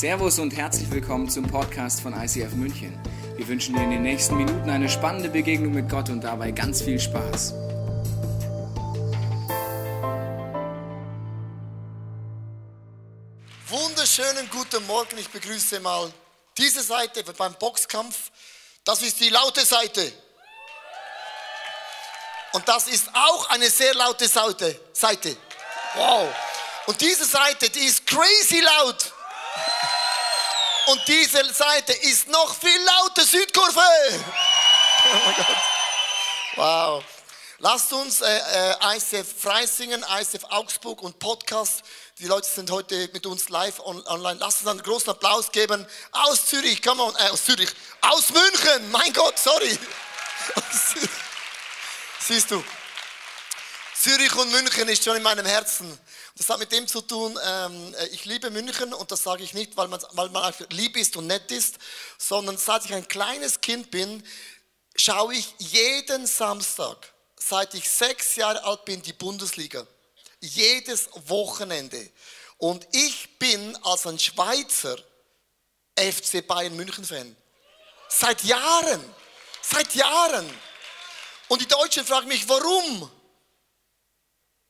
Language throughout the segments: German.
Servus und herzlich willkommen zum Podcast von ICF München. Wir wünschen dir in den nächsten Minuten eine spannende Begegnung mit Gott und dabei ganz viel Spaß. Wunderschönen guten Morgen, ich begrüße mal diese Seite beim Boxkampf. Das ist die laute Seite. Und das ist auch eine sehr laute Seite. Wow. Und diese Seite, die ist crazy laut. Und diese Seite ist noch viel lauter, Südkurve. Oh mein Gott. Wow. Lasst uns äh, äh, ICF Freisingen, ICF Augsburg und Podcast. Die Leute sind heute mit uns live on, online. Lasst uns einen großen Applaus geben. Aus Zürich, come on, äh, aus Zürich. Aus München, mein Gott, sorry. Siehst du, Zürich und München ist schon in meinem Herzen. Das hat mit dem zu tun, ähm, ich liebe München und das sage ich nicht, weil man, weil man lieb ist und nett ist, sondern seit ich ein kleines Kind bin, schaue ich jeden Samstag, seit ich sechs Jahre alt bin, die Bundesliga. Jedes Wochenende. Und ich bin als ein Schweizer FC Bayern München Fan. Seit Jahren. Seit Jahren. Und die Deutschen fragen mich, warum?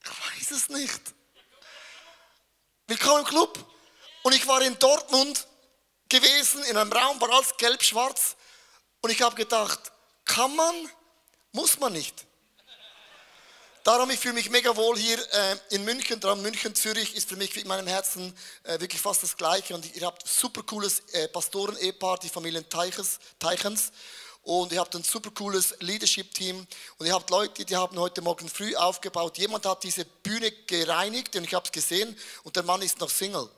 Ich weiß es nicht. Willkommen im Club. Und ich war in Dortmund gewesen, in einem Raum, war alles gelb-schwarz. Und ich habe gedacht, kann man, muss man nicht. Darum, ich fühle mich mega wohl hier äh, in München. Darum München, Zürich ist für mich in meinem Herzen äh, wirklich fast das Gleiche. Und ihr habt super cooles äh, Pastoren-Ehepaar, die Familien Teichens. Teichens und ihr habt ein super cooles Leadership-Team und ihr habt Leute, die haben heute Morgen früh aufgebaut. Jemand hat diese Bühne gereinigt und ich habe es gesehen und der Mann ist noch Single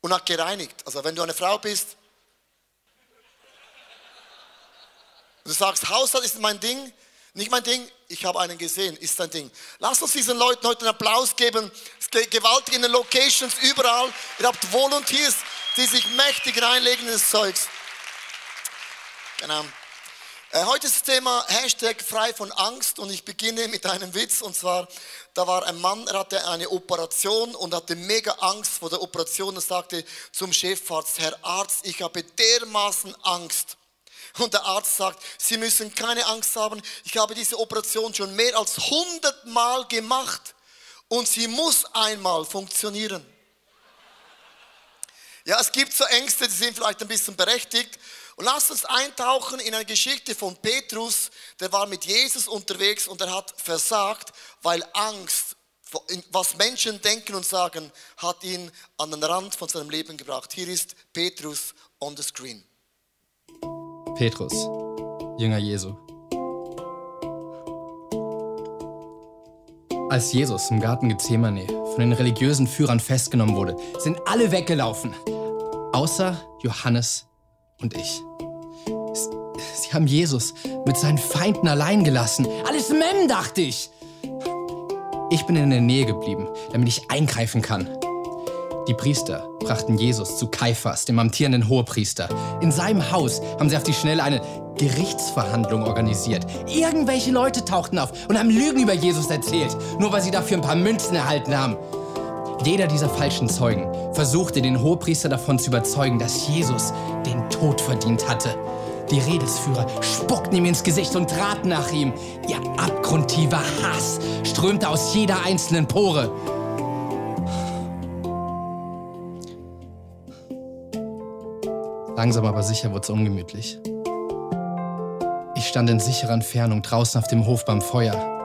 und hat gereinigt. Also wenn du eine Frau bist, du sagst, Haushalt ist mein Ding, nicht mein Ding, ich habe einen gesehen, ist dein Ding. Lass uns diesen Leuten heute einen Applaus geben. Es geht gewaltig in den Locations überall. Ihr habt Volunteers, die sich mächtig reinlegen in das Zeugs. Genau. Äh, heute ist das Thema Hashtag frei von Angst und ich beginne mit einem Witz und zwar, da war ein Mann, er hatte eine Operation und hatte mega Angst vor der Operation und sagte zum Chefarzt, Herr Arzt, ich habe dermaßen Angst. Und der Arzt sagt, Sie müssen keine Angst haben, ich habe diese Operation schon mehr als 100 Mal gemacht und sie muss einmal funktionieren. Ja, es gibt so Ängste, die sind vielleicht ein bisschen berechtigt, und lasst uns eintauchen in eine Geschichte von Petrus, der war mit Jesus unterwegs und er hat versagt, weil Angst, was Menschen denken und sagen, hat ihn an den Rand von seinem Leben gebracht. Hier ist Petrus on the screen. Petrus, Jünger Jesu. Als Jesus im Garten Gethsemane von den religiösen Führern festgenommen wurde, sind alle weggelaufen, außer Johannes und ich. Sie haben Jesus mit seinen Feinden allein gelassen. Alles Mem, dachte ich. Ich bin in der Nähe geblieben, damit ich eingreifen kann. Die Priester brachten Jesus zu Kaiphas, dem amtierenden Hohepriester. In seinem Haus haben sie auf die Schnelle eine Gerichtsverhandlung organisiert. Irgendwelche Leute tauchten auf und haben Lügen über Jesus erzählt, nur weil sie dafür ein paar Münzen erhalten haben. Jeder dieser falschen Zeugen versuchte den Hohepriester davon zu überzeugen, dass Jesus den Tod verdient hatte. Die Redelsführer spuckten ihm ins Gesicht und traten nach ihm. Ihr abgrundtiefer Hass strömte aus jeder einzelnen Pore. Langsam aber sicher wurde es ungemütlich. Ich stand in sicherer Entfernung draußen auf dem Hof beim Feuer.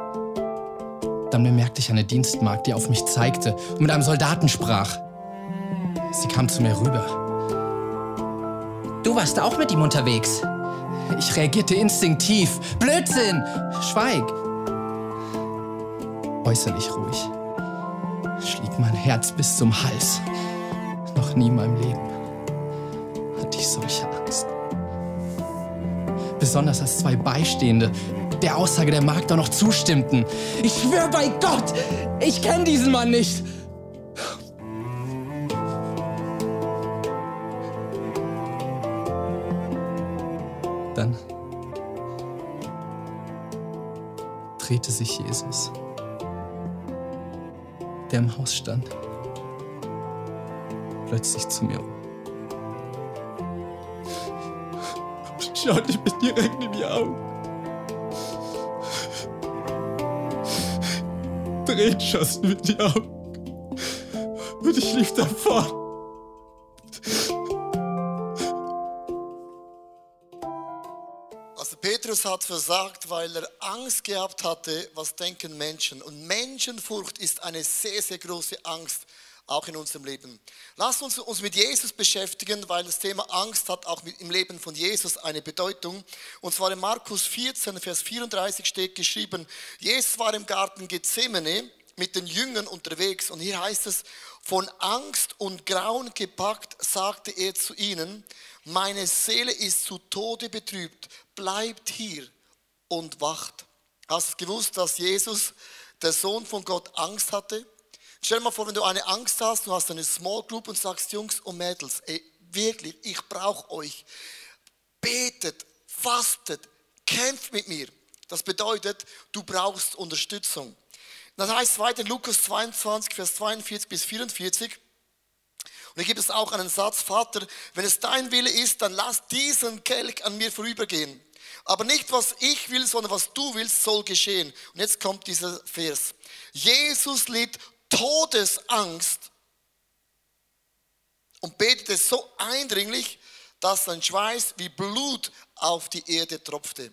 Dann bemerkte ich eine Dienstmagd, die auf mich zeigte und mit einem Soldaten sprach. Sie kam zu mir rüber. Du warst auch mit ihm unterwegs. Ich reagierte instinktiv. Blödsinn! Schweig! Äußerlich ruhig. Schlieg mein Herz bis zum Hals. Noch nie in meinem Leben hatte ich solche Angst. Besonders als zwei Beistehende der Aussage der Magd auch noch zustimmten. Ich schwöre bei Gott, ich kenne diesen Mann nicht. Dann drehte sich Jesus, der im Haus stand, plötzlich zu mir um. Schaut mich direkt in die Augen. Tränen schossen mir die Augen. Und ich lief davon. Also Petrus hat versagt, weil er Angst gehabt hatte, was denken Menschen. Und Menschenfurcht ist eine sehr, sehr große Angst, auch in unserem Leben. Lasst uns uns mit Jesus beschäftigen, weil das Thema Angst hat auch im Leben von Jesus eine Bedeutung. Und zwar in Markus 14, Vers 34 steht geschrieben, Jesus war im Garten Gethsemane mit den Jüngern unterwegs und hier heißt es, von Angst und Grauen gepackt, sagte er zu ihnen, meine Seele ist zu Tode betrübt, bleibt hier und wacht. Hast du gewusst, dass Jesus, der Sohn von Gott, Angst hatte? Stell dir mal vor, wenn du eine Angst hast, du hast eine Small Group und sagst, Jungs und Mädels, ey, wirklich, ich brauche euch. Betet, fastet, kämpft mit mir. Das bedeutet, du brauchst Unterstützung. Das heißt weiter Lukas 22, Vers 42 bis 44. Und hier gibt es auch einen Satz, Vater, wenn es dein Wille ist, dann lass diesen Kelch an mir vorübergehen. Aber nicht was ich will, sondern was du willst, soll geschehen. Und jetzt kommt dieser Vers. Jesus litt Todesangst und betete so eindringlich, dass sein Schweiß wie Blut auf die Erde tropfte.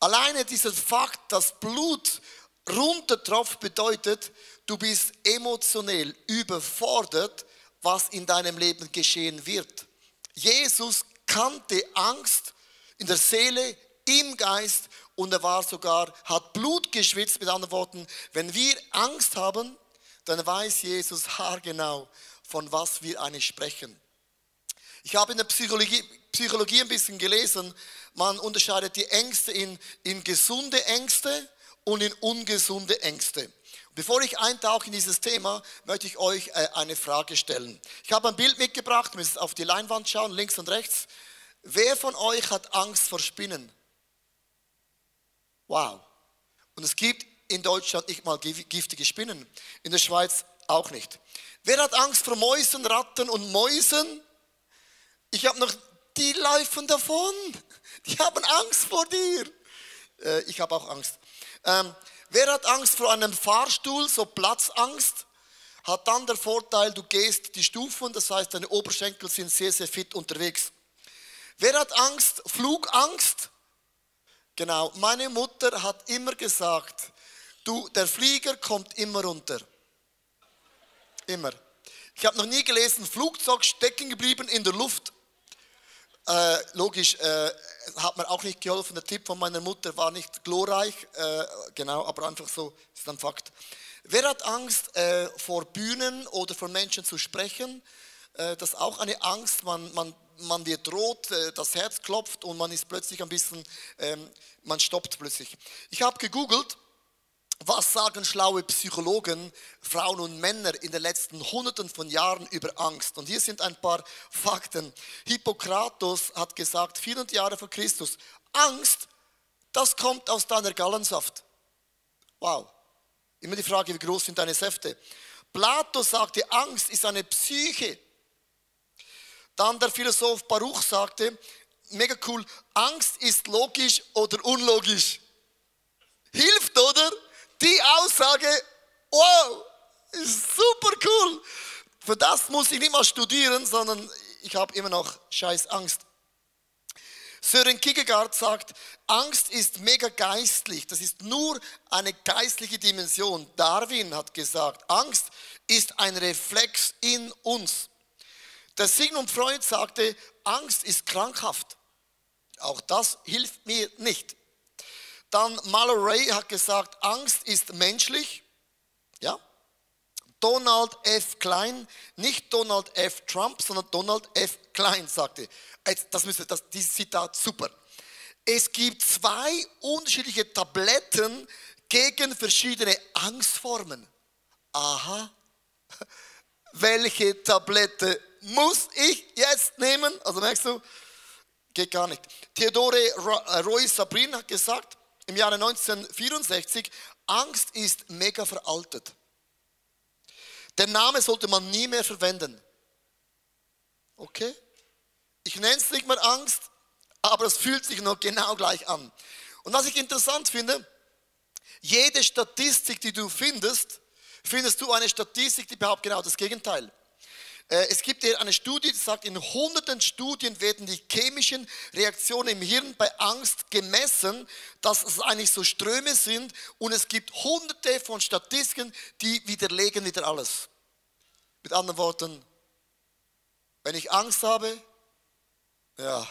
Alleine dieser Fakt, dass Blut runtertropft, bedeutet, du bist emotionell überfordert, was in deinem Leben geschehen wird. Jesus kannte Angst in der Seele, im Geist und er war sogar, hat Blut geschwitzt, mit anderen Worten, wenn wir Angst haben, dann weiß Jesus haargenau, von was wir eigentlich sprechen. Ich habe in der Psychologie, Psychologie ein bisschen gelesen, man unterscheidet die Ängste in, in gesunde Ängste und in ungesunde Ängste. Bevor ich eintauche in dieses Thema, möchte ich euch äh, eine Frage stellen. Ich habe ein Bild mitgebracht, müsst auf die Leinwand schauen, links und rechts. Wer von euch hat Angst vor Spinnen? Wow. Und es gibt in Deutschland nicht mal giftige Spinnen. In der Schweiz auch nicht. Wer hat Angst vor Mäusen, Ratten und Mäusen? Ich habe noch, die laufen davon. Die haben Angst vor dir. Äh, ich habe auch Angst. Ähm, wer hat Angst vor einem Fahrstuhl, so Platzangst? Hat dann der Vorteil, du gehst die Stufen, das heißt, deine Oberschenkel sind sehr, sehr fit unterwegs. Wer hat Angst? Flugangst? Genau, meine Mutter hat immer gesagt, du, der Flieger kommt immer runter. Immer. Ich habe noch nie gelesen, Flugzeug stecken geblieben in der Luft. Äh, logisch, äh, hat mir auch nicht geholfen. Der Tipp von meiner Mutter war nicht glorreich, äh, genau, aber einfach so ist ein Fakt. Wer hat Angst äh, vor Bühnen oder vor Menschen zu sprechen? Äh, das ist auch eine Angst. Man, man, man wird rot, äh, das Herz klopft und man ist plötzlich ein bisschen, ähm, man stoppt plötzlich. Ich habe gegoogelt was sagen schlaue Psychologen, Frauen und Männer in den letzten Hunderten von Jahren über Angst? Und hier sind ein paar Fakten. Hippokrates hat gesagt, 400 Jahre vor Christus, Angst, das kommt aus deiner Gallensaft. Wow. Immer die Frage, wie groß sind deine Säfte? Plato sagte, Angst ist eine Psyche. Dann der Philosoph Baruch sagte, mega cool, Angst ist logisch oder unlogisch. Hilft, oder? Die Aussage, wow, ist super cool. Für das muss ich nicht mal studieren, sondern ich habe immer noch scheiß Angst. Sören Kierkegaard sagt, Angst ist mega geistlich. Das ist nur eine geistliche Dimension. Darwin hat gesagt, Angst ist ein Reflex in uns. Der Sigmund Freud sagte, Angst ist krankhaft. Auch das hilft mir nicht. Dann Mallory hat gesagt, Angst ist menschlich. Ja. Donald F. Klein, nicht Donald F. Trump, sondern Donald F. Klein sagte, das müsste, das, dieses Zitat super. Es gibt zwei unterschiedliche Tabletten gegen verschiedene Angstformen. Aha. Welche Tablette muss ich jetzt nehmen? Also merkst du, geht gar nicht. Theodore Roy Sabrin hat gesagt, im Jahre 1964, Angst ist mega veraltet. Der Name sollte man nie mehr verwenden. Okay? Ich nenne es nicht mehr Angst. aber es fühlt sich noch genau gleich an. Und was ich interessant finde, jede Statistik, die du findest, findest du eine Statistik, die behauptet genau das Gegenteil. Äh, es gibt eine Studie, die sagt, in hunderten Studien werden die chemischen Reaktionen im Hirn bei Angst gemessen, dass es eigentlich so Ströme sind und es gibt hunderte von Statistiken, die widerlegen wieder alles. Mit anderen Worten, wenn ich Angst habe, ja,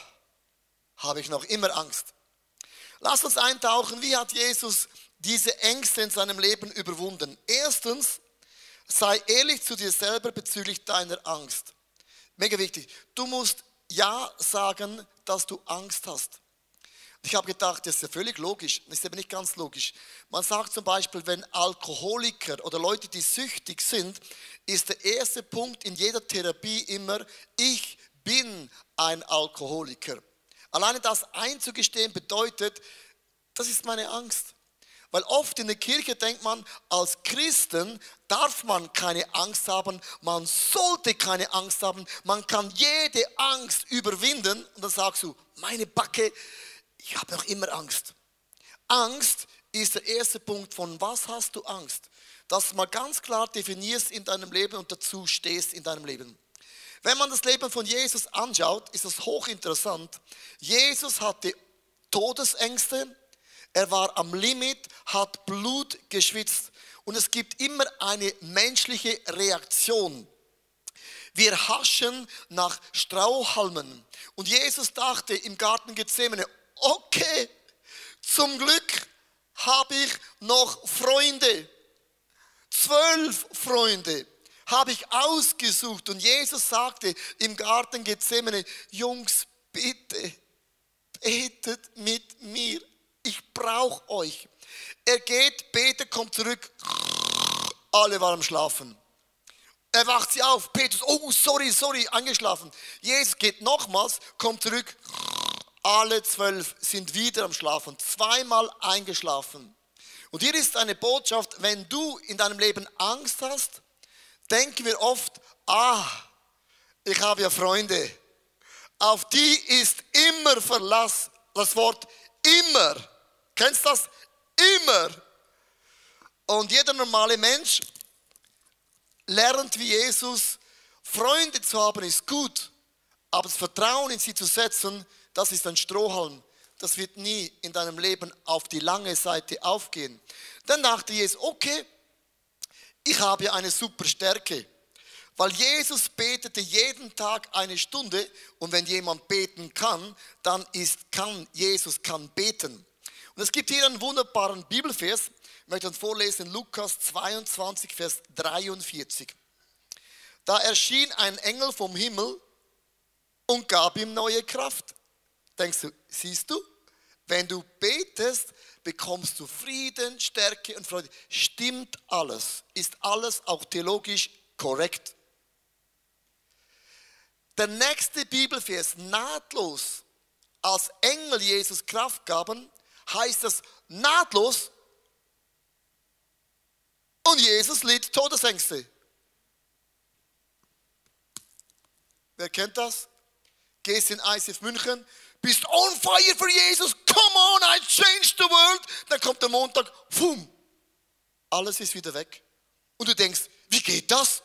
habe ich noch immer Angst. Lass uns eintauchen, wie hat Jesus diese Ängste in seinem Leben überwunden? Erstens, sei ehrlich zu dir selber bezüglich deiner Angst. Mega wichtig. Du musst Ja sagen, dass du Angst hast. Ich habe gedacht, das ist ja völlig logisch. Das ist aber nicht ganz logisch. Man sagt zum Beispiel, wenn Alkoholiker oder Leute, die süchtig sind, ist der erste Punkt in jeder Therapie immer, ich bin ein Alkoholiker. Alleine das einzugestehen bedeutet, das ist meine Angst. Weil oft in der Kirche denkt man, als Christen darf man keine Angst haben, man sollte keine Angst haben, man kann jede Angst überwinden. Und dann sagst du, meine Backe, ich habe noch immer Angst. Angst ist der erste Punkt von was hast du Angst? Dass du mal ganz klar definierst in deinem Leben und dazu stehst in deinem Leben. Wenn man das Leben von Jesus anschaut, ist das hochinteressant. Jesus hatte Todesängste, er war am Limit, hat Blut geschwitzt. Und es gibt immer eine menschliche Reaktion. Wir haschen nach Strauhalmen. Und Jesus dachte im Garten Gethsemane, okay, zum Glück habe ich noch Freunde. Zwölf Freunde habe ich ausgesucht. Und Jesus sagte im Garten Gethsemane, Jungs, bitte, betet mit brauche euch. Er geht, betet, kommt zurück. Alle waren am Schlafen. Er wacht sie auf. Petrus, oh, sorry, sorry, angeschlafen. Jesus geht nochmals, kommt zurück. Alle zwölf sind wieder am Schlafen. Zweimal eingeschlafen. Und hier ist eine Botschaft, wenn du in deinem Leben Angst hast, denken wir oft, ah, ich habe ja Freunde. Auf die ist immer Verlass. Das Wort immer. Kennst du das? Immer. Und jeder normale Mensch lernt wie Jesus, Freunde zu haben ist gut, aber das Vertrauen in sie zu setzen, das ist ein Strohhalm. Das wird nie in deinem Leben auf die lange Seite aufgehen. Dann dachte Jesus, okay, ich habe eine super Stärke. Weil Jesus betete jeden Tag eine Stunde und wenn jemand beten kann, dann ist kann Jesus kann beten. Und es gibt hier einen wunderbaren Bibelvers, ich möchte uns vorlesen, Lukas 22, Vers 43. Da erschien ein Engel vom Himmel und gab ihm neue Kraft. Denkst du, siehst du, wenn du betest, bekommst du Frieden, Stärke und Freude. Stimmt alles? Ist alles auch theologisch korrekt? Der nächste Bibelvers, nahtlos, als Engel Jesus Kraft gaben, heißt das nahtlos. Und Jesus litt Todesängste. Wer kennt das? Gehst in ICF München, bist on fire für Jesus, come on, I changed the world. Dann kommt der Montag, fum, alles ist wieder weg. Und du denkst, wie geht das?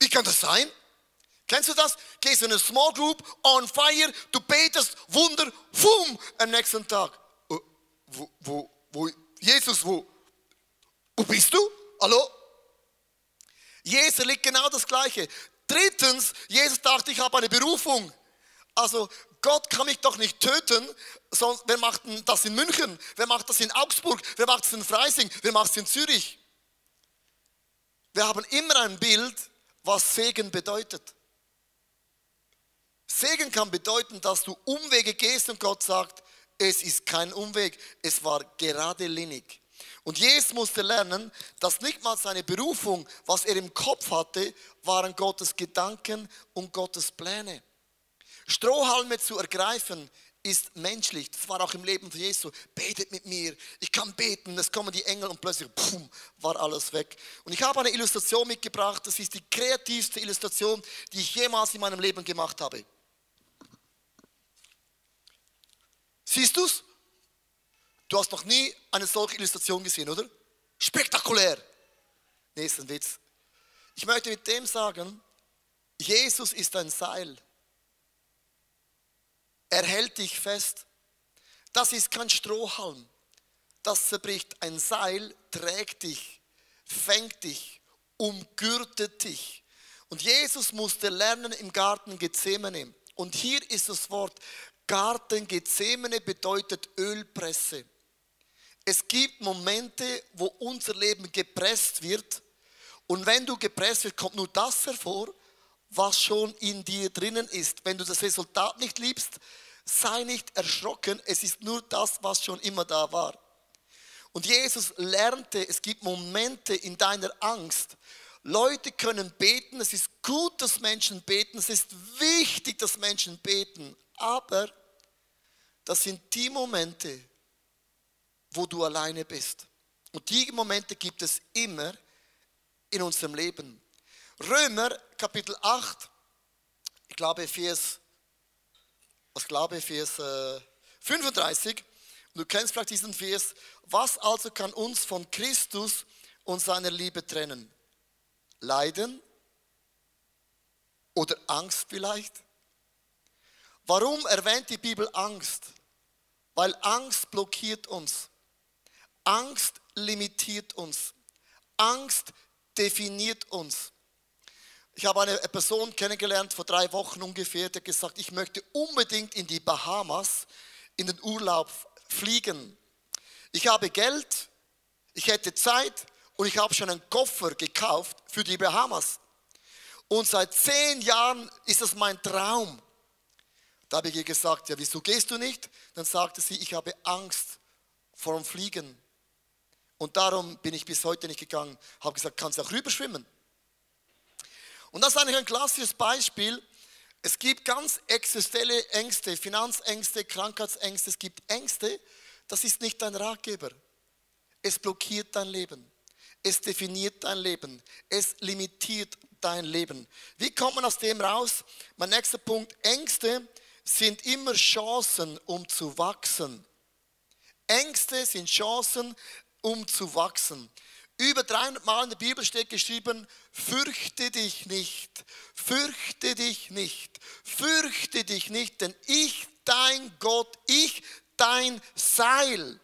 Wie kann das sein? Kennst du das? Gehst in eine Small Group, on fire, du betest, Wunder, fum, am nächsten Tag wo, wo, wo, Jesus, wo, wo bist du? Hallo? Jesus liegt genau das Gleiche. Drittens, Jesus dachte, ich habe eine Berufung. Also Gott kann mich doch nicht töten, sonst wer macht das in München? Wer macht das in Augsburg? Wer macht das in Freising? Wer macht es in Zürich? Wir haben immer ein Bild, was Segen bedeutet. Segen kann bedeuten, dass du Umwege gehst und Gott sagt, es ist kein Umweg, es war gerade linig. Und Jesus musste lernen, dass nicht mal seine Berufung, was er im Kopf hatte, waren Gottes Gedanken und Gottes Pläne. Strohhalme zu ergreifen ist menschlich. Das war auch im Leben von Jesus. Betet mit mir. Ich kann beten. Es kommen die Engel und plötzlich, pum, war alles weg. Und ich habe eine Illustration mitgebracht. Das ist die kreativste Illustration, die ich jemals in meinem Leben gemacht habe. Siehst du's? Du hast noch nie eine solche Illustration gesehen, oder? Spektakulär. Nee, Witz. Ich möchte mit dem sagen, Jesus ist ein Seil. Er hält dich fest. Das ist kein Strohhalm. Das zerbricht. Ein Seil trägt dich, fängt dich, umgürtet dich. Und Jesus musste lernen im Garten Gethsemane. Und hier ist das Wort Garten Gethsemane bedeutet Ölpresse. Es gibt Momente, wo unser Leben gepresst wird. Und wenn du gepresst wird, kommt nur das hervor, was schon in dir drinnen ist. Wenn du das Resultat nicht liebst, sei nicht erschrocken. Es ist nur das, was schon immer da war. Und Jesus lernte, es gibt Momente in deiner Angst. Leute können beten, es ist gut, dass Menschen beten, es ist wichtig, dass Menschen beten, aber das sind die Momente, wo du alleine bist. Und die Momente gibt es immer in unserem Leben. Römer Kapitel 8, ich glaube Vers, was glaube Vers äh, 35, und du kennst vielleicht diesen Vers, was also kann uns von Christus und seiner Liebe trennen? Leiden oder Angst vielleicht? Warum erwähnt die Bibel Angst? Weil Angst blockiert uns. Angst limitiert uns. Angst definiert uns. Ich habe eine Person kennengelernt vor drei Wochen ungefähr, der gesagt, ich möchte unbedingt in die Bahamas in den Urlaub fliegen. Ich habe Geld, ich hätte Zeit und ich habe schon einen Koffer gekauft für die Bahamas. Und seit zehn Jahren ist das mein Traum. Da habe ich ihr gesagt, ja, wieso gehst du nicht? Dann sagte sie, ich habe Angst vor dem Fliegen. Und darum bin ich bis heute nicht gegangen. Habe gesagt, kannst du auch rüberschwimmen? Und das ist eigentlich ein klassisches Beispiel. Es gibt ganz existenzielle Ängste, Finanzängste, Krankheitsängste. Es gibt Ängste, das ist nicht dein Ratgeber. Es blockiert dein Leben. Es definiert dein Leben. Es limitiert dein Leben. Wie kommt man aus dem raus? Mein nächster Punkt. Ängste sind immer Chancen, um zu wachsen. Ängste sind Chancen, um zu wachsen. Über 300 Mal in der Bibel steht geschrieben, fürchte dich nicht, fürchte dich nicht, fürchte dich nicht, denn ich, dein Gott, ich, dein Seil,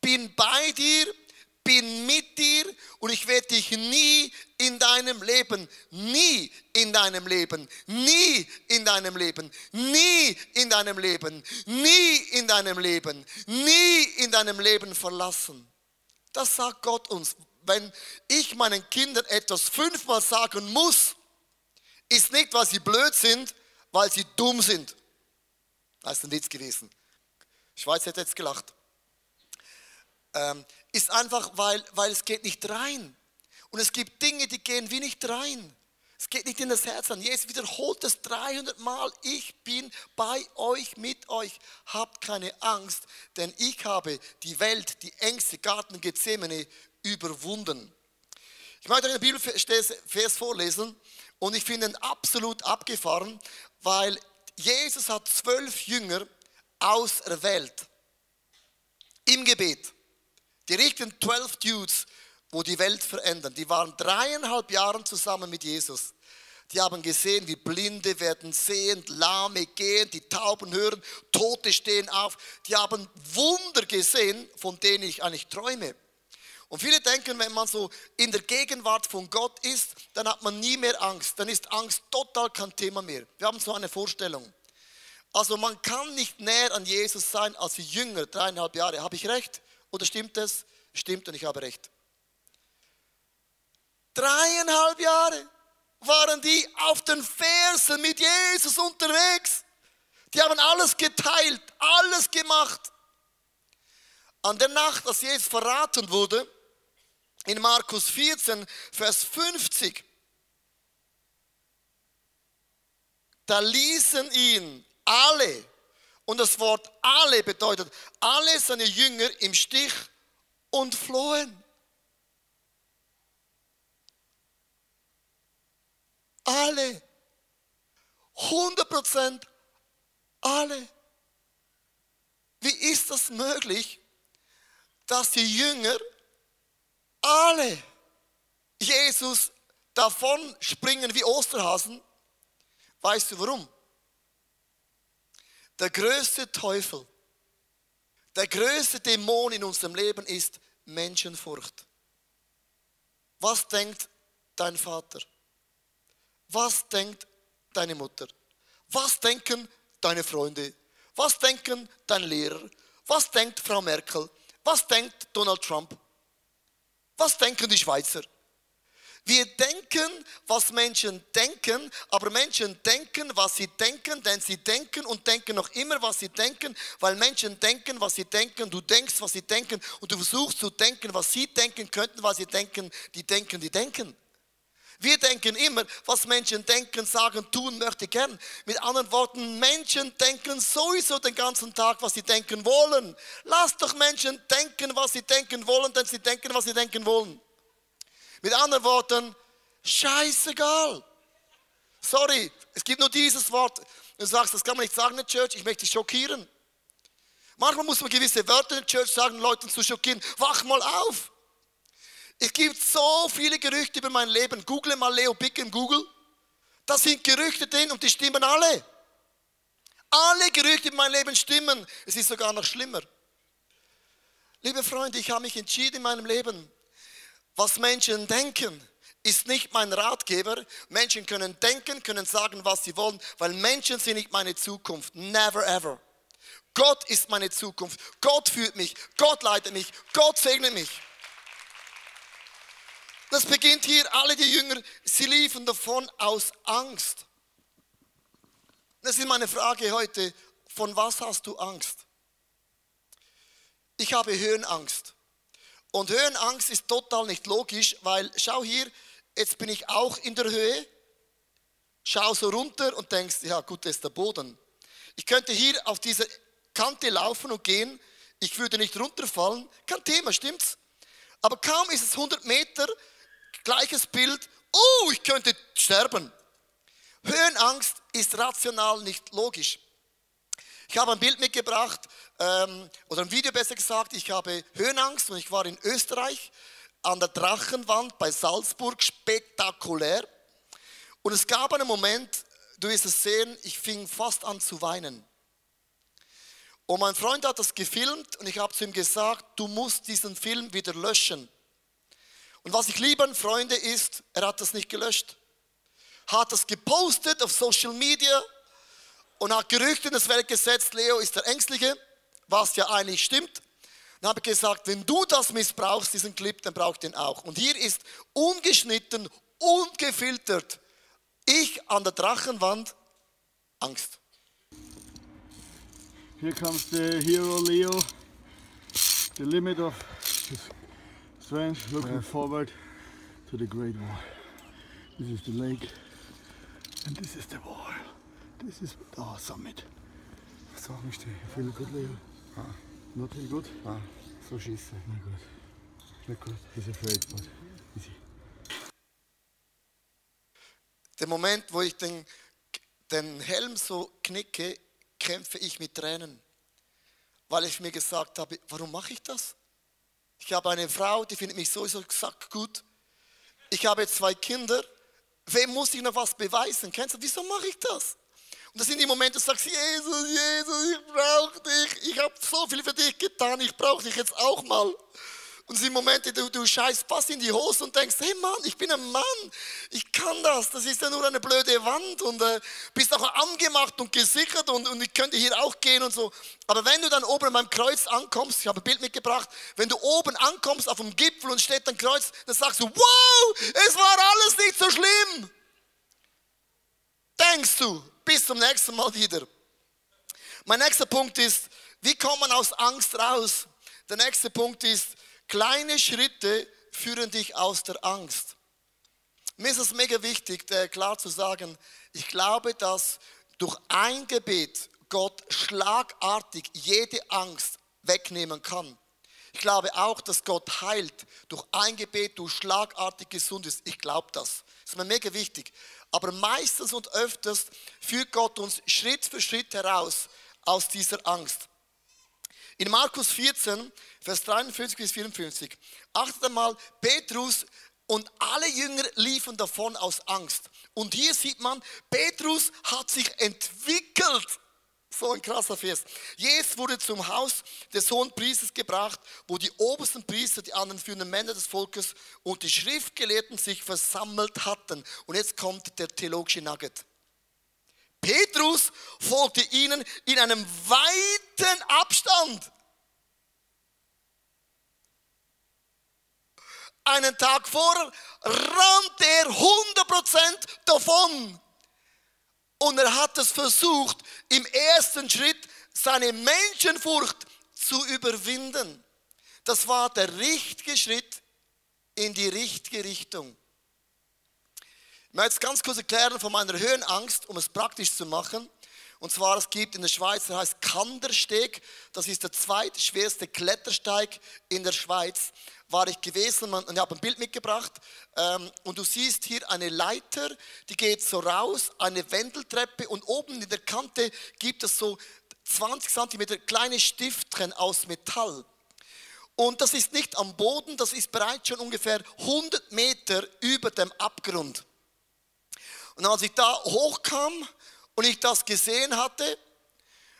bin bei dir, bin mit dir und ich werde dich nie in deinem Leben, nie in deinem Leben, nie in deinem Leben, nie in deinem Leben, nie in deinem Leben, nie in deinem Leben verlassen. Das sagt Gott uns. Wenn ich meinen Kindern etwas fünfmal sagen muss, ist nicht, weil sie blöd sind, weil sie dumm sind. Das ist ein Witz gewesen. Schweiz hätte jetzt gelacht. Ähm, ist einfach, weil, weil es geht nicht rein. Und es gibt Dinge, die gehen wie nicht rein. Es geht nicht in das Herz an. Jesus wiederholt es 300 Mal. Ich bin bei euch, mit euch. Habt keine Angst, denn ich habe die Welt, die Ängste, Garten Gethsemane überwunden. Ich möchte einen Bibelvers vorlesen und ich finde ihn absolut abgefahren, weil Jesus hat zwölf Jünger auserwählt im Gebet. Die richtigen zwölf Dudes wo die Welt verändern. Die waren dreieinhalb Jahre zusammen mit Jesus. Die haben gesehen, wie Blinde werden sehend, Lahme gehen, die Tauben hören, Tote stehen auf. Die haben Wunder gesehen, von denen ich eigentlich träume. Und viele denken, wenn man so in der Gegenwart von Gott ist, dann hat man nie mehr Angst. Dann ist Angst total kein Thema mehr. Wir haben so eine Vorstellung. Also man kann nicht näher an Jesus sein als die Jünger, dreieinhalb Jahre. Habe ich recht? Oder stimmt es? Stimmt und ich habe recht. Dreieinhalb Jahre waren die auf den Fersen mit Jesus unterwegs. Die haben alles geteilt, alles gemacht. An der Nacht, als Jesus verraten wurde, in Markus 14, Vers 50, da ließen ihn alle, und das Wort alle bedeutet, alle seine Jünger im Stich und flohen. Alle. 100 Prozent alle. Wie ist das möglich, dass die Jünger alle Jesus davon springen wie Osterhasen? Weißt du warum? Der größte Teufel, der größte Dämon in unserem Leben ist Menschenfurcht. Was denkt dein Vater? Was denkt deine Mutter? Was denken deine Freunde? Was denken dein Lehrer? Was denkt Frau Merkel? Was denkt Donald Trump? Was denken die Schweizer? Wir denken, was Menschen denken, aber Menschen denken, was sie denken, denn sie denken und denken noch immer, was sie denken, weil Menschen denken, was sie denken, du denkst, was sie denken und du versuchst zu denken, was sie denken könnten, was sie denken, die denken, die denken. Wir denken immer, was Menschen denken, sagen, tun, möchte gern. Mit anderen Worten, Menschen denken sowieso den ganzen Tag, was sie denken wollen. Lass doch Menschen denken, was sie denken wollen, denn sie denken, was sie denken wollen. Mit anderen Worten, scheißegal. Sorry, es gibt nur dieses Wort. Du sagst, das kann man nicht sagen in der Church, ich möchte dich schockieren. Manchmal muss man gewisse Wörter in der Church sagen, Leuten zu schockieren. Wach mal auf. Es gibt so viele Gerüchte über mein Leben. Google mal Leo Bick in Google. Da sind Gerüchte drin und die stimmen alle. Alle Gerüchte über mein Leben stimmen. Es ist sogar noch schlimmer. Liebe Freunde, ich habe mich entschieden in meinem Leben, was Menschen denken, ist nicht mein Ratgeber. Menschen können denken, können sagen, was sie wollen, weil Menschen sind nicht meine Zukunft. Never ever. Gott ist meine Zukunft. Gott führt mich. Gott leitet mich. Gott segnet mich. Das beginnt hier, alle die Jünger, sie liefen davon aus Angst. Das ist meine Frage heute, von was hast du Angst? Ich habe Höhenangst. Und Höhenangst ist total nicht logisch, weil schau hier, jetzt bin ich auch in der Höhe, schau so runter und denkst, ja gut, das ist der Boden. Ich könnte hier auf diese Kante laufen und gehen, ich würde nicht runterfallen, kein Thema, stimmt's? Aber kaum ist es 100 Meter, Gleiches Bild, oh, ich könnte sterben. Höhenangst ist rational nicht logisch. Ich habe ein Bild mitgebracht, ähm, oder ein Video besser gesagt, ich habe Höhenangst und ich war in Österreich an der Drachenwand bei Salzburg, spektakulär. Und es gab einen Moment, du wirst es sehen, ich fing fast an zu weinen. Und mein Freund hat das gefilmt und ich habe zu ihm gesagt, du musst diesen Film wieder löschen. Und was ich liebe an Freunde ist, er hat das nicht gelöscht. Hat das gepostet auf Social Media und hat Gerüchte in das Welt gesetzt, Leo ist der Ängstliche, was ja eigentlich stimmt. Dann habe ich gesagt, wenn du das missbrauchst, diesen Clip, dann braucht den auch. Und hier ist ungeschnitten, ungefiltert, ich an der Drachenwand, Angst. Here comes the hero Leo, the limit of his strength, looking forward to the Great Wall. This is the lake, and this is the wall. This is our summit. Sag mich dir, you feel good, Leo? Ah. Not really good? Ah, so schieße. Not good. Not good. He's afraid, but Easy. Der Moment, wo ich den, den Helm so knicke, kämpfe ich mit Tränen, weil ich mir gesagt habe, warum mache ich das? Ich habe eine Frau, die findet mich sowieso gesagt gut. Ich habe zwei Kinder. Wem muss ich noch was beweisen? Kennst du, wieso mache ich das? Das sind die Momente, du sagst, Jesus, Jesus, ich brauche dich. Ich habe so viel für dich getan, ich brauche dich jetzt auch mal. Und es sind Momente, du, du scheißt fast in die Hose und denkst, hey Mann, ich bin ein Mann, ich kann das, das ist ja nur eine blöde Wand und äh, bist auch angemacht und gesichert und, und ich könnte hier auch gehen und so. Aber wenn du dann oben beim Kreuz ankommst, ich habe ein Bild mitgebracht, wenn du oben ankommst auf dem Gipfel und steht ein Kreuz, dann sagst du, wow, es war alles nicht so schlimm. Denkst du, bis zum nächsten Mal wieder. Mein nächster Punkt ist, wie kommt man aus Angst raus? Der nächste Punkt ist, Kleine Schritte führen dich aus der Angst. Mir ist es mega wichtig, klar zu sagen, ich glaube, dass durch ein Gebet Gott schlagartig jede Angst wegnehmen kann. Ich glaube auch, dass Gott heilt. Durch ein Gebet du schlagartig gesund ist. Ich glaube das. Das ist mir mega wichtig. Aber meistens und öfters führt Gott uns Schritt für Schritt heraus aus dieser Angst. In Markus 14, Vers 53 bis 54. Achtet einmal, Petrus und alle Jünger liefen davon aus Angst. Und hier sieht man, Petrus hat sich entwickelt. So ein krasser Vers. Jesus wurde zum Haus des hohen Priesters gebracht, wo die obersten Priester, die anderen führenden Männer des Volkes und die Schriftgelehrten sich versammelt hatten. Und jetzt kommt der theologische Nugget. Petrus folgte ihnen in einem weiten Abstand. Einen Tag vorher rannte er 100% davon. Und er hat es versucht, im ersten Schritt seine Menschenfurcht zu überwinden. Das war der richtige Schritt in die richtige Richtung. Ich möchte jetzt ganz kurz erklären von meiner Höhenangst, um es praktisch zu machen. Und zwar, es gibt in der Schweiz, der heißt Kandersteg. Das ist der zweitschwerste Klettersteig in der Schweiz. War ich gewesen und ich habe ein Bild mitgebracht. Ähm, und du siehst hier eine Leiter, die geht so raus, eine Wendeltreppe und oben in der Kante gibt es so 20 cm kleine Stiftchen aus Metall. Und das ist nicht am Boden, das ist bereits schon ungefähr 100 Meter über dem Abgrund. Und als ich da hochkam, und ich das gesehen hatte,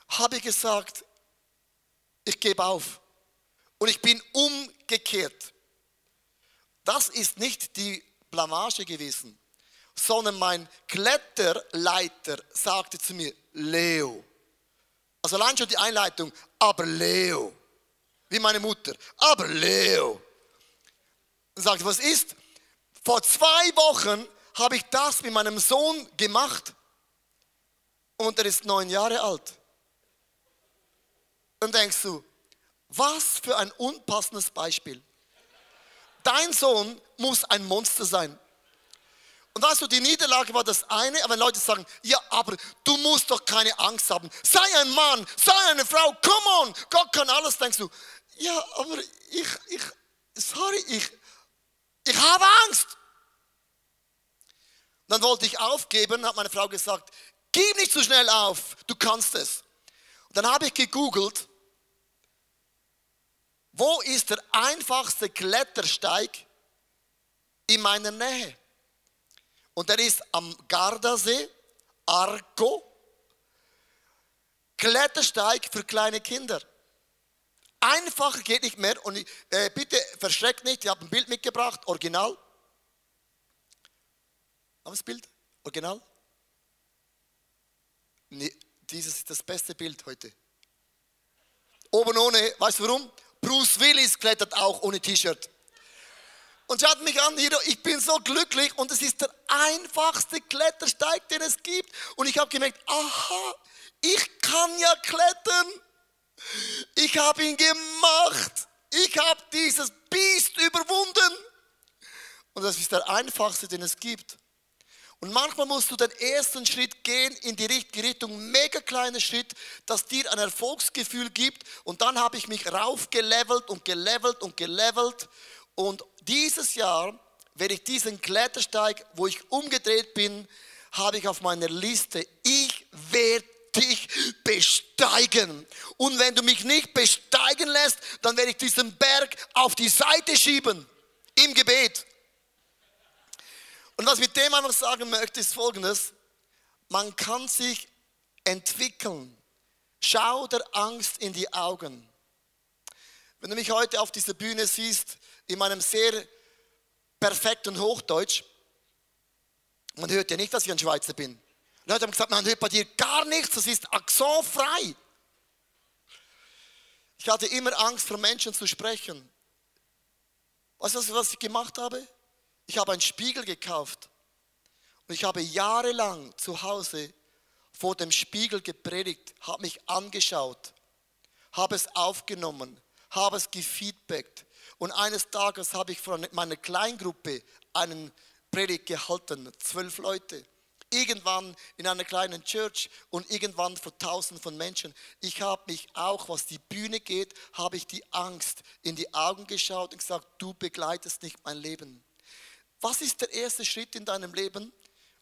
habe ich gesagt, ich gebe auf. Und ich bin umgekehrt. Das ist nicht die Blamage gewesen, sondern mein Kletterleiter sagte zu mir, Leo. Also allein schon die Einleitung, aber Leo. Wie meine Mutter, aber Leo. Und sagte, was ist? Vor zwei Wochen habe ich das mit meinem Sohn gemacht und er ist neun Jahre alt. Dann denkst du, was für ein unpassendes Beispiel. Dein Sohn muss ein Monster sein. Und weißt du, die Niederlage war das eine, aber wenn Leute sagen, ja, aber du musst doch keine Angst haben. Sei ein Mann, sei eine Frau, come on, Gott kann alles, denkst du. Ja, aber ich, ich, sorry, ich, ich habe Angst. Dann wollte ich aufgeben, hat meine Frau gesagt, Gib nicht so schnell auf, du kannst es. Und dann habe ich gegoogelt, wo ist der einfachste Klettersteig in meiner Nähe? Und der ist am Gardasee, Arco. Klettersteig für kleine Kinder. Einfacher geht nicht mehr. Und äh, bitte verschreckt nicht, ich habe ein Bild mitgebracht, original. Haben wir das Bild? Original? Nee, dieses ist das beste Bild heute. Oben ohne, weißt du warum? Bruce Willis klettert auch ohne T-Shirt. Und schaut mich an, ich bin so glücklich und es ist der einfachste Klettersteig, den es gibt. Und ich habe gemerkt, aha, ich kann ja klettern. Ich habe ihn gemacht. Ich habe dieses Biest überwunden. Und das ist der einfachste, den es gibt. Und manchmal musst du den ersten Schritt gehen in die richtige Richtung, mega kleiner Schritt, das dir ein Erfolgsgefühl gibt. Und dann habe ich mich raufgelevelt und gelevelt und gelevelt. Und dieses Jahr werde ich diesen Klettersteig, wo ich umgedreht bin, habe ich auf meiner Liste. Ich werde dich besteigen. Und wenn du mich nicht besteigen lässt, dann werde ich diesen Berg auf die Seite schieben. Im Gebet. Und was ich mit dem einfach sagen möchte, ist folgendes. Man kann sich entwickeln. Schau der Angst in die Augen. Wenn du mich heute auf dieser Bühne siehst, in meinem sehr perfekten Hochdeutsch, man hört ja nicht, dass ich ein Schweizer bin. Leute haben gesagt, man hört bei dir gar nichts, das ist akzentfrei. Ich hatte immer Angst, vor Menschen zu sprechen. Weißt du, was ich gemacht habe? Ich habe einen Spiegel gekauft und ich habe jahrelang zu Hause vor dem Spiegel gepredigt, habe mich angeschaut, habe es aufgenommen, habe es gefeedbackt. Und eines Tages habe ich von meiner Kleingruppe einen Predigt gehalten, zwölf Leute. Irgendwann in einer kleinen Church und irgendwann vor tausenden von Menschen. Ich habe mich auch, was die Bühne geht, habe ich die Angst in die Augen geschaut und gesagt, du begleitest nicht mein Leben. Was ist der erste Schritt in deinem Leben,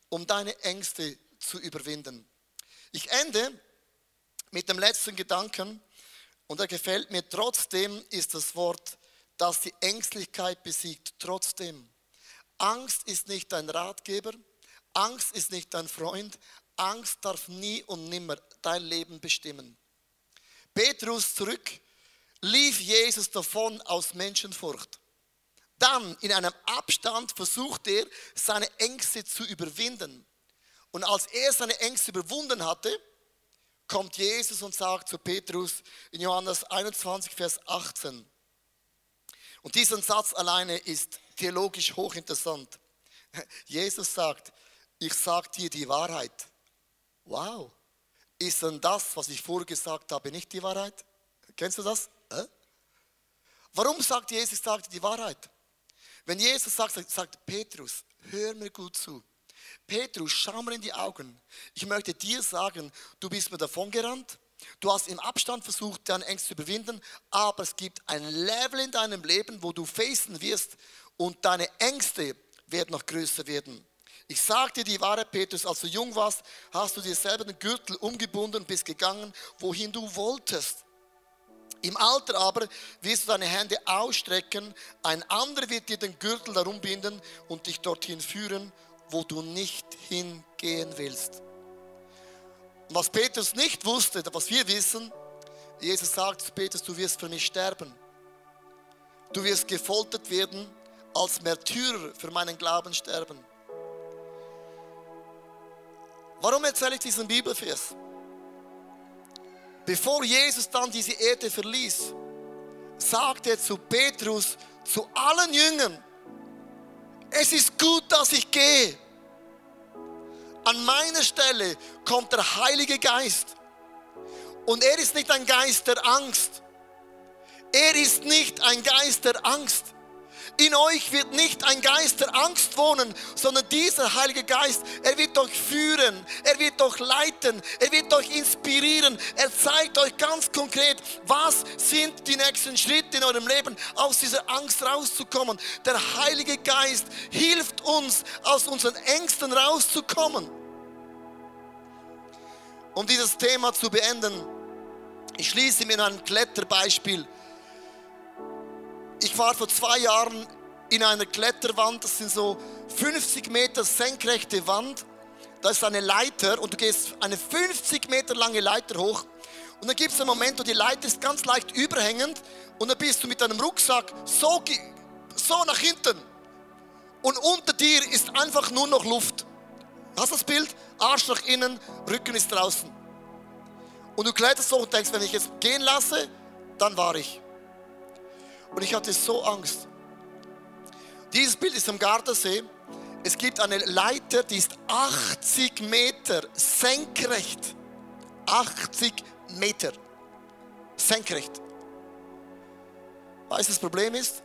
um deine Ängste zu überwinden? Ich ende mit dem letzten Gedanken. Und er gefällt mir. Trotzdem ist das Wort, das die Ängstlichkeit besiegt. Trotzdem. Angst ist nicht dein Ratgeber. Angst ist nicht dein Freund. Angst darf nie und nimmer dein Leben bestimmen. Petrus zurück, lief Jesus davon aus Menschenfurcht. Dann in einem Abstand versucht er, seine Ängste zu überwinden. Und als er seine Ängste überwunden hatte, kommt Jesus und sagt zu Petrus in Johannes 21, Vers 18. Und dieser Satz alleine ist theologisch hochinteressant. Jesus sagt, ich sage dir die Wahrheit. Wow, ist denn das, was ich vorher gesagt habe, nicht die Wahrheit? Kennst du das? Äh? Warum sagt Jesus, dir die Wahrheit? Wenn Jesus sagt, sagt Petrus, hör mir gut zu. Petrus, schau mir in die Augen. Ich möchte dir sagen, du bist mir davon gerannt. Du hast im Abstand versucht, deine Ängste zu überwinden, aber es gibt ein Level in deinem Leben, wo du facen wirst und deine Ängste werden noch größer werden. Ich dir die Wahrheit, Petrus, als du jung warst, hast du dir selber den Gürtel umgebunden und bist gegangen, wohin du wolltest. Im Alter aber wirst du deine Hände ausstrecken, ein anderer wird dir den Gürtel darum binden und dich dorthin führen, wo du nicht hingehen willst. Was Petrus nicht wusste, was wir wissen, Jesus sagt zu Petrus, du wirst für mich sterben. Du wirst gefoltert werden, als Märtyrer für meinen Glauben sterben. Warum erzähle ich diesen Bibelvers? Bevor Jesus dann diese Erde verließ, sagte er zu Petrus, zu allen Jüngern, es ist gut, dass ich gehe. An meiner Stelle kommt der Heilige Geist. Und er ist nicht ein Geist der Angst. Er ist nicht ein Geist der Angst. In euch wird nicht ein Geist der Angst wohnen, sondern dieser Heilige Geist, er wird euch führen, er wird euch leiten, er wird euch inspirieren. Er zeigt euch ganz konkret, was sind die nächsten Schritte in eurem Leben, aus dieser Angst rauszukommen. Der Heilige Geist hilft uns, aus unseren Ängsten rauszukommen. Um dieses Thema zu beenden, ich schließe mit einem Kletterbeispiel. Ich war vor zwei Jahren in einer Kletterwand, das sind so 50 Meter senkrechte Wand. Da ist eine Leiter und du gehst eine 50 Meter lange Leiter hoch. Und dann gibt es einen Moment, wo die Leiter ist ganz leicht überhängend und dann bist du mit deinem Rucksack so, so nach hinten. Und unter dir ist einfach nur noch Luft. Hast du das Bild? Arsch nach innen, Rücken ist draußen. Und du kletterst so und denkst, wenn ich es gehen lasse, dann war ich. Und ich hatte so Angst. Dieses Bild ist am Gardasee. Es gibt eine Leiter, die ist 80 Meter senkrecht. 80 Meter senkrecht. Weißt du, das Problem ist?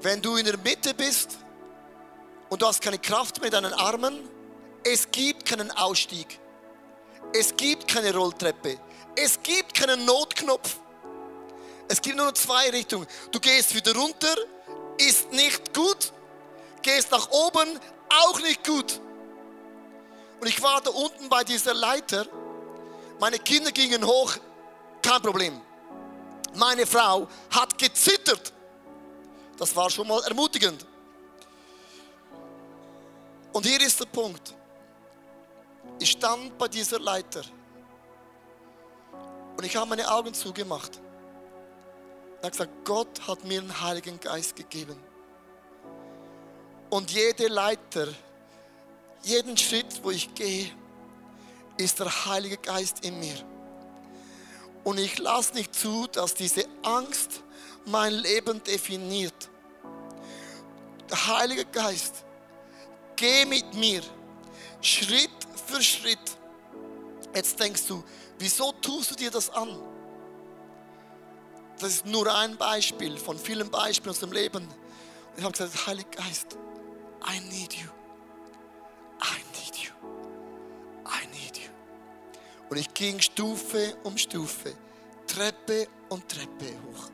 Wenn du in der Mitte bist und du hast keine Kraft in deinen Armen, es gibt keinen Ausstieg. Es gibt keine Rolltreppe. Es gibt keinen Notknopf. Es gibt nur noch zwei Richtungen. Du gehst wieder runter, ist nicht gut. Gehst nach oben, auch nicht gut. Und ich war da unten bei dieser Leiter. Meine Kinder gingen hoch, kein Problem. Meine Frau hat gezittert. Das war schon mal ermutigend. Und hier ist der Punkt. Ich stand bei dieser Leiter und ich habe meine Augen zugemacht. Er hat gesagt, Gott hat mir einen Heiligen Geist gegeben. Und jede Leiter, jeden Schritt, wo ich gehe, ist der Heilige Geist in mir. Und ich lasse nicht zu, dass diese Angst mein Leben definiert. Der Heilige Geist, geh mit mir, Schritt für Schritt. Jetzt denkst du, wieso tust du dir das an? Das ist nur ein Beispiel von vielen Beispielen aus dem Leben. Und ich habe gesagt, Heiliger Geist, I need you. I need you. I need you. Und ich ging Stufe um Stufe, Treppe und Treppe hoch.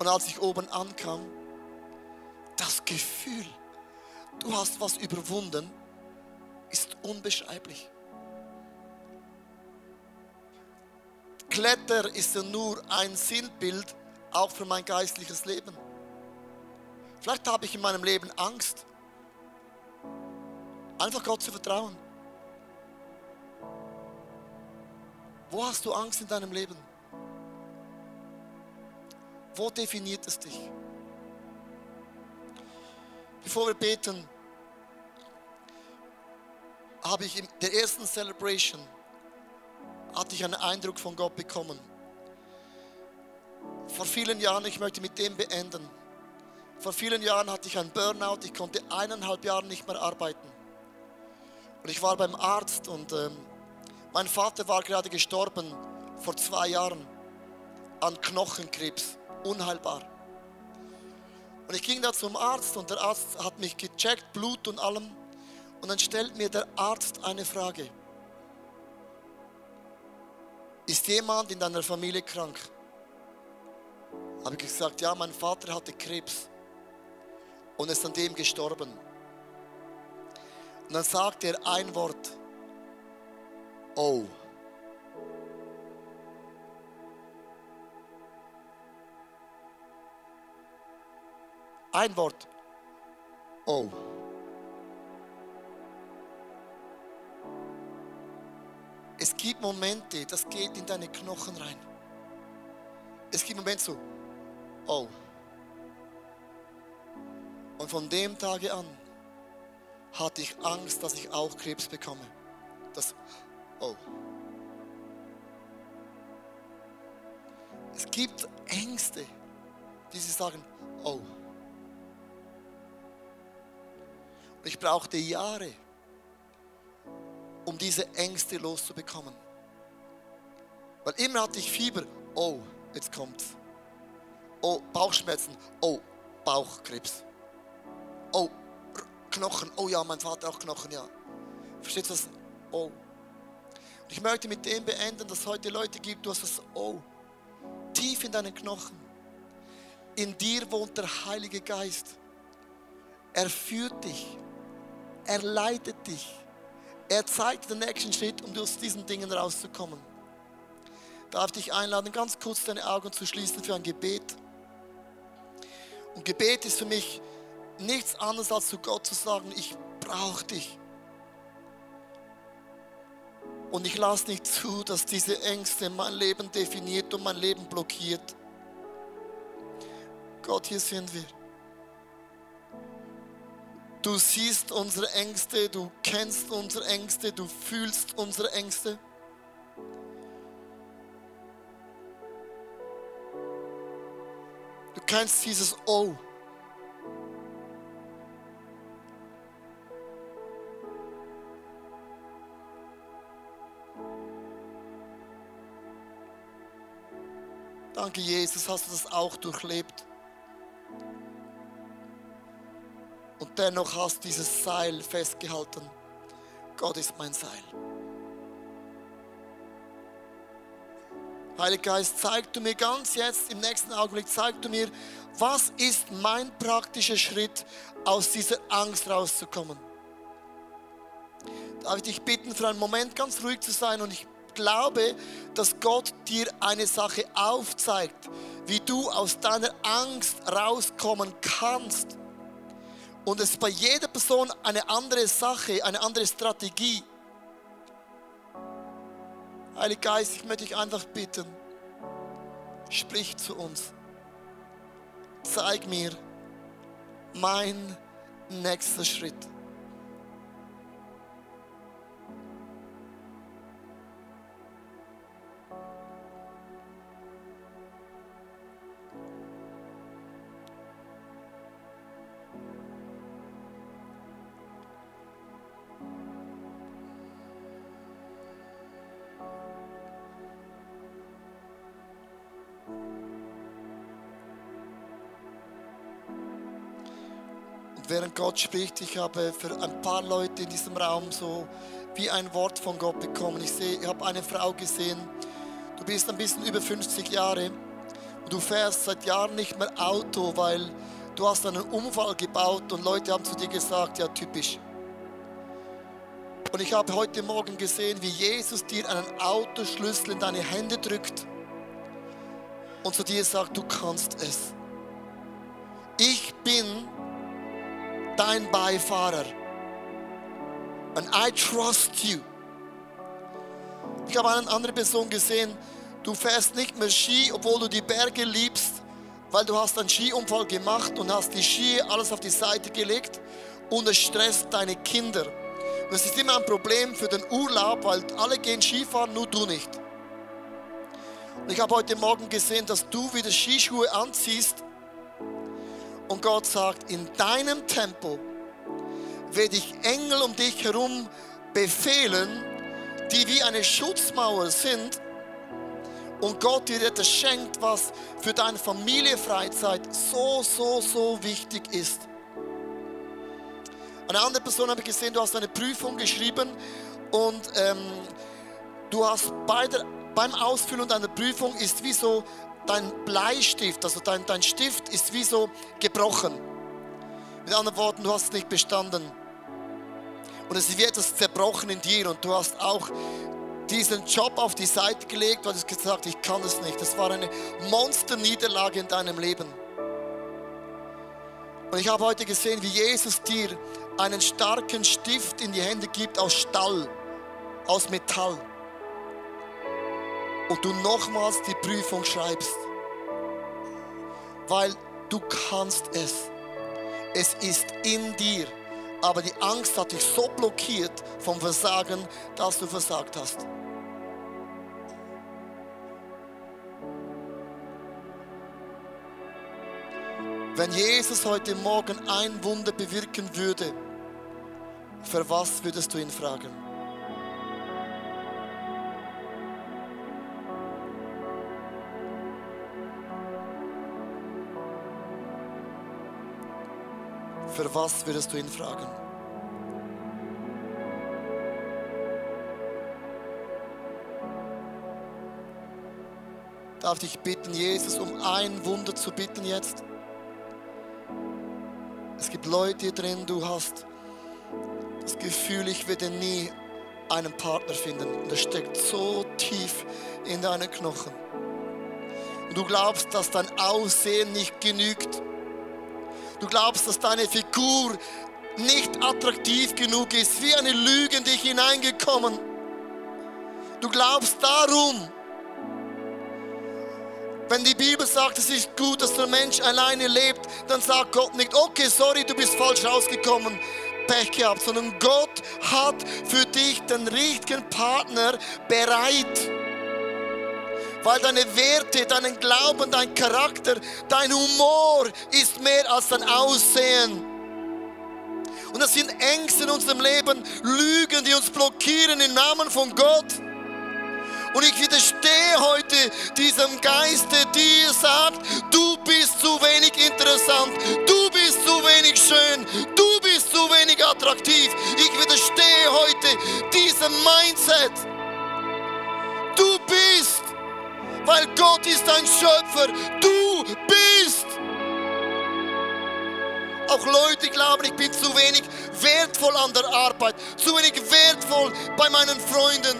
Und als ich oben ankam, das Gefühl, du hast was überwunden, ist unbeschreiblich. Kletter ist ja nur ein Sinnbild auch für mein geistliches Leben. Vielleicht habe ich in meinem Leben Angst. Einfach Gott zu vertrauen. Wo hast du Angst in deinem Leben? Wo definiert es dich? Bevor wir beten, habe ich in der ersten Celebration hatte ich einen Eindruck von Gott bekommen. Vor vielen Jahren, ich möchte mit dem beenden. Vor vielen Jahren hatte ich einen Burnout, ich konnte eineinhalb Jahre nicht mehr arbeiten. Und ich war beim Arzt und ähm, mein Vater war gerade gestorben vor zwei Jahren an Knochenkrebs, unheilbar. Und ich ging da zum Arzt und der Arzt hat mich gecheckt, Blut und allem. Und dann stellt mir der Arzt eine Frage. Ist jemand in deiner Familie krank? Habe ich gesagt, ja, mein Vater hatte Krebs und ist an dem gestorben. Und dann sagt er ein Wort. Oh. Ein Wort. Oh. Es gibt Momente, das geht in deine Knochen rein. Es gibt Momente so, oh. Und von dem Tage an hatte ich Angst, dass ich auch Krebs bekomme. Das, oh. Es gibt Ängste, die sie sagen, oh. Und ich brauchte Jahre, um diese Ängste loszubekommen. Weil immer hatte ich Fieber, oh, jetzt kommt's. Oh, Bauchschmerzen, oh, Bauchkrebs. Oh, Knochen, oh ja, mein Vater auch Knochen, ja. Versteht was? Oh. Und ich möchte mit dem beenden, dass es heute Leute gibt, du hast das Oh. Tief in deinen Knochen. In dir wohnt der Heilige Geist. Er führt dich. Er leitet dich. Er zeigt den nächsten Schritt, um aus diesen Dingen rauszukommen. Darf ich dich einladen, ganz kurz deine Augen zu schließen für ein Gebet. Und Gebet ist für mich nichts anderes als zu Gott zu sagen, ich brauche dich. Und ich lasse nicht zu, dass diese Ängste mein Leben definiert und mein Leben blockiert. Gott, hier sind wir. Du siehst unsere Ängste, du kennst unsere Ängste, du fühlst unsere Ängste. Du kennst dieses Oh. Danke, Jesus, hast du das auch durchlebt. Und dennoch hast dieses Seil festgehalten. Gott ist mein Seil. Heiliger Geist, zeig du mir ganz jetzt im nächsten Augenblick, zeig du mir, was ist mein praktischer Schritt, aus dieser Angst rauszukommen. Darf ich dich bitten, für einen Moment ganz ruhig zu sein und ich glaube, dass Gott dir eine Sache aufzeigt, wie du aus deiner Angst rauskommen kannst. Und es ist bei jeder Person eine andere Sache, eine andere Strategie. Heiliger Geist, ich möchte dich einfach bitten, sprich zu uns. Zeig mir mein nächster Schritt. Während Gott spricht, ich habe für ein paar Leute in diesem Raum so wie ein Wort von Gott bekommen. Ich sehe, ich habe eine Frau gesehen, du bist ein bisschen über 50 Jahre und du fährst seit Jahren nicht mehr Auto, weil du hast einen Unfall gebaut und Leute haben zu dir gesagt, ja typisch. Und ich habe heute Morgen gesehen, wie Jesus dir einen Autoschlüssel in deine Hände drückt und zu dir sagt, du kannst es. Dein Beifahrer. And I trust you. Ich habe eine andere Person gesehen, du fährst nicht mehr Ski, obwohl du die Berge liebst, weil du hast einen Skiunfall gemacht und hast die Ski alles auf die Seite gelegt und es stresst deine Kinder. Und es ist immer ein Problem für den Urlaub, weil alle gehen Skifahren, nur du nicht. Und ich habe heute Morgen gesehen, dass du wieder Skischuhe anziehst und Gott sagt, in deinem Tempo werde ich Engel um dich herum befehlen, die wie eine Schutzmauer sind und Gott dir etwas schenkt, was für deine Familienfreizeit so, so, so wichtig ist. Eine andere Person habe ich gesehen, du hast eine Prüfung geschrieben und ähm, du hast bei der, beim Ausfüllen deiner Prüfung ist wie so dein Bleistift, also dein, dein Stift ist wie so gebrochen. Mit anderen Worten, du hast nicht bestanden. Und es ist wie etwas zerbrochen in dir und du hast auch diesen Job auf die Seite gelegt, weil du gesagt ich kann es nicht. Das war eine Monsterniederlage in deinem Leben. Und ich habe heute gesehen, wie Jesus dir einen starken Stift in die Hände gibt aus Stall, aus Metall. Und du nochmals die Prüfung schreibst. Weil du kannst es. Es ist in dir. Aber die Angst hat dich so blockiert vom Versagen, dass du versagt hast. Wenn Jesus heute Morgen ein Wunder bewirken würde, für was würdest du ihn fragen? Für was würdest du ihn fragen? Darf ich bitten, Jesus, um ein Wunder zu bitten jetzt? Es gibt Leute hier drin, du hast das Gefühl, ich werde nie einen Partner finden. Und das steckt so tief in deinen Knochen. Und du glaubst, dass dein Aussehen nicht genügt. Du glaubst, dass deine Figur nicht attraktiv genug ist, wie eine Lüge in dich hineingekommen. Du glaubst darum, wenn die Bibel sagt, es ist gut, dass der Mensch alleine lebt, dann sagt Gott nicht, okay, sorry, du bist falsch rausgekommen, Pech gehabt, sondern Gott hat für dich den richtigen Partner bereit. Weil deine Werte, deinen Glauben, dein Charakter, dein Humor ist mehr als dein Aussehen. Und das sind Ängste in unserem Leben, Lügen, die uns blockieren im Namen von Gott. Und ich widerstehe heute diesem Geist, der sagt, du bist zu wenig interessant, du bist zu wenig schön, du bist zu wenig attraktiv. Ich widerstehe heute diesem Mindset. Du bist weil Gott ist ein Schöpfer. Du bist. Auch Leute glauben, ich bin zu wenig wertvoll an der Arbeit, zu wenig wertvoll bei meinen Freunden.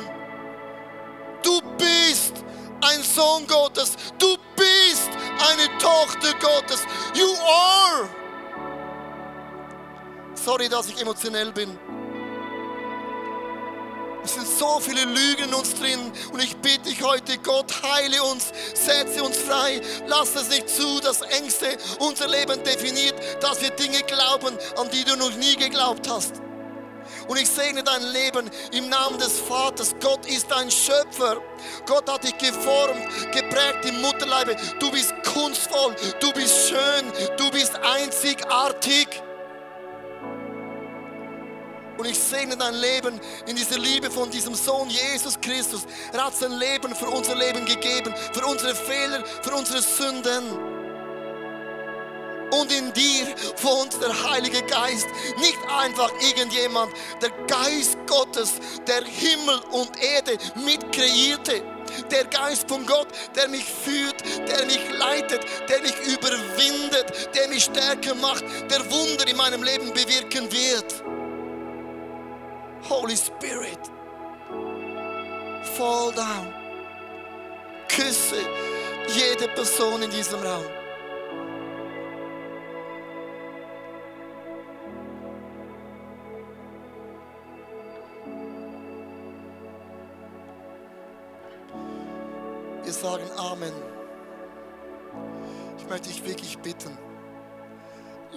Du bist ein Sohn Gottes. Du bist eine Tochter Gottes. You are. Sorry, dass ich emotionell bin. Sind so viele Lügen in uns drin. Und ich bitte dich heute, Gott, heile uns, setze uns frei. Lass es nicht zu, dass Ängste unser Leben definiert, dass wir Dinge glauben, an die du noch nie geglaubt hast. Und ich segne dein Leben im Namen des Vaters. Gott ist ein Schöpfer. Gott hat dich geformt, geprägt im Mutterleibe. Du bist kunstvoll, du bist schön, du bist einzigartig. Und ich segne dein Leben in dieser Liebe von diesem Sohn Jesus Christus. Er hat sein Leben für unser Leben gegeben, für unsere Fehler, für unsere Sünden. Und in dir wohnt der Heilige Geist, nicht einfach irgendjemand, der Geist Gottes, der Himmel und Erde mitkreierte. Der Geist von Gott, der mich führt, der mich leitet, der mich überwindet, der mich stärker macht, der Wunder in meinem Leben bewirken wird. Holy Spirit, fall down. Küsse jede Person in diesem Raum. Wir sagen Amen. Ich möchte dich wirklich bitten.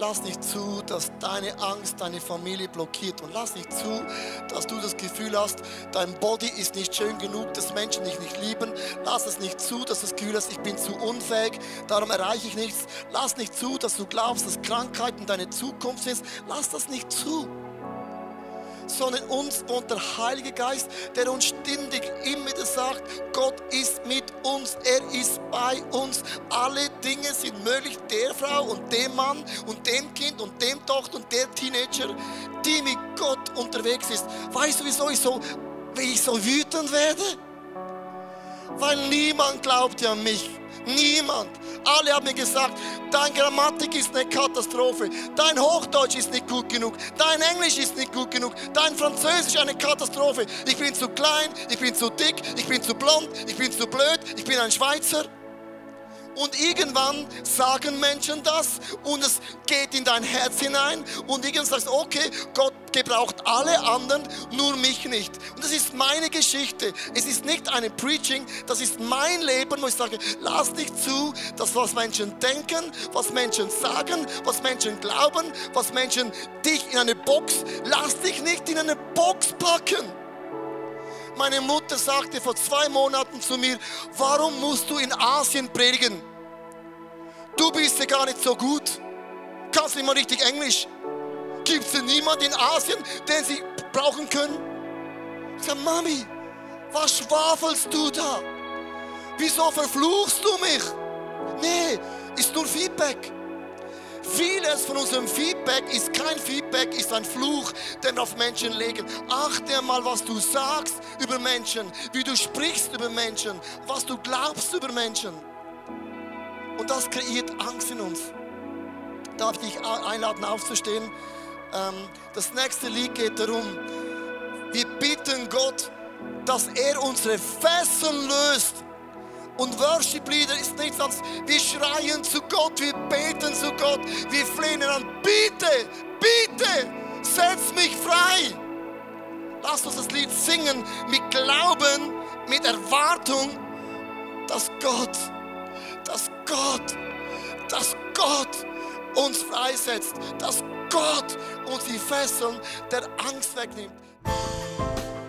Lass nicht zu, dass deine Angst deine Familie blockiert. Und lass nicht zu, dass du das Gefühl hast, dein Body ist nicht schön genug, dass Menschen dich nicht lieben. Lass es nicht zu, dass du das Gefühl hast, ich bin zu unfähig, darum erreiche ich nichts. Lass nicht zu, dass du glaubst, dass Krankheiten deine Zukunft ist. Lass das nicht zu sondern uns wohnt der Heilige Geist, der uns ständig immer wieder sagt, Gott ist mit uns, er ist bei uns. Alle Dinge sind möglich der Frau und dem Mann und dem Kind und dem Tochter und der Teenager, die mit Gott unterwegs ist. Weißt du, wieso ich so, wie ich so wütend werde? Weil niemand glaubt ja an mich. Niemand. Alle haben mir gesagt, dein Grammatik ist eine Katastrophe, dein Hochdeutsch ist nicht gut genug, dein Englisch ist nicht gut genug, dein Französisch eine Katastrophe. Ich bin zu klein, ich bin zu dick, ich bin zu blond, ich bin zu blöd, ich bin ein Schweizer. Und irgendwann sagen Menschen das und es geht in dein Herz hinein und irgendwann sagst du, okay, Gott gebraucht alle anderen, nur mich nicht. Und das ist meine Geschichte. Es ist nicht eine Preaching, das ist mein Leben, wo ich sage, lass nicht zu, dass was Menschen denken, was Menschen sagen, was Menschen glauben, was Menschen dich in eine Box, lass dich nicht in eine Box packen. Meine Mutter sagte vor zwei Monaten zu mir, warum musst du in Asien predigen? Du bist ja gar nicht so gut. Kannst nicht mal richtig Englisch. Gibt es niemanden in Asien, den sie brauchen können? Ich sage, Mami, was schwafelst du da? Wieso verfluchst du mich? Nee, ist nur Feedback. Vieles von unserem Feedback ist kein Feedback, ist ein Fluch, den wir auf Menschen legen. Achte mal, was du sagst über Menschen, wie du sprichst über Menschen, was du glaubst über Menschen. Und das kreiert Angst in uns. Darf ich dich einladen, aufzustehen? Ähm, das nächste Lied geht darum, wir bitten Gott, dass er unsere Fesseln löst und Worship-Lieder ist nichts als wir schreien zu Gott, wir beten zu Gott, wir flehen an, bitte, bitte, setz mich frei. Lass uns das Lied singen mit Glauben, mit Erwartung, dass Gott, dass Gott, dass Gott uns freisetzt, dass Gott uns die Fesseln der Angst wegnimmt.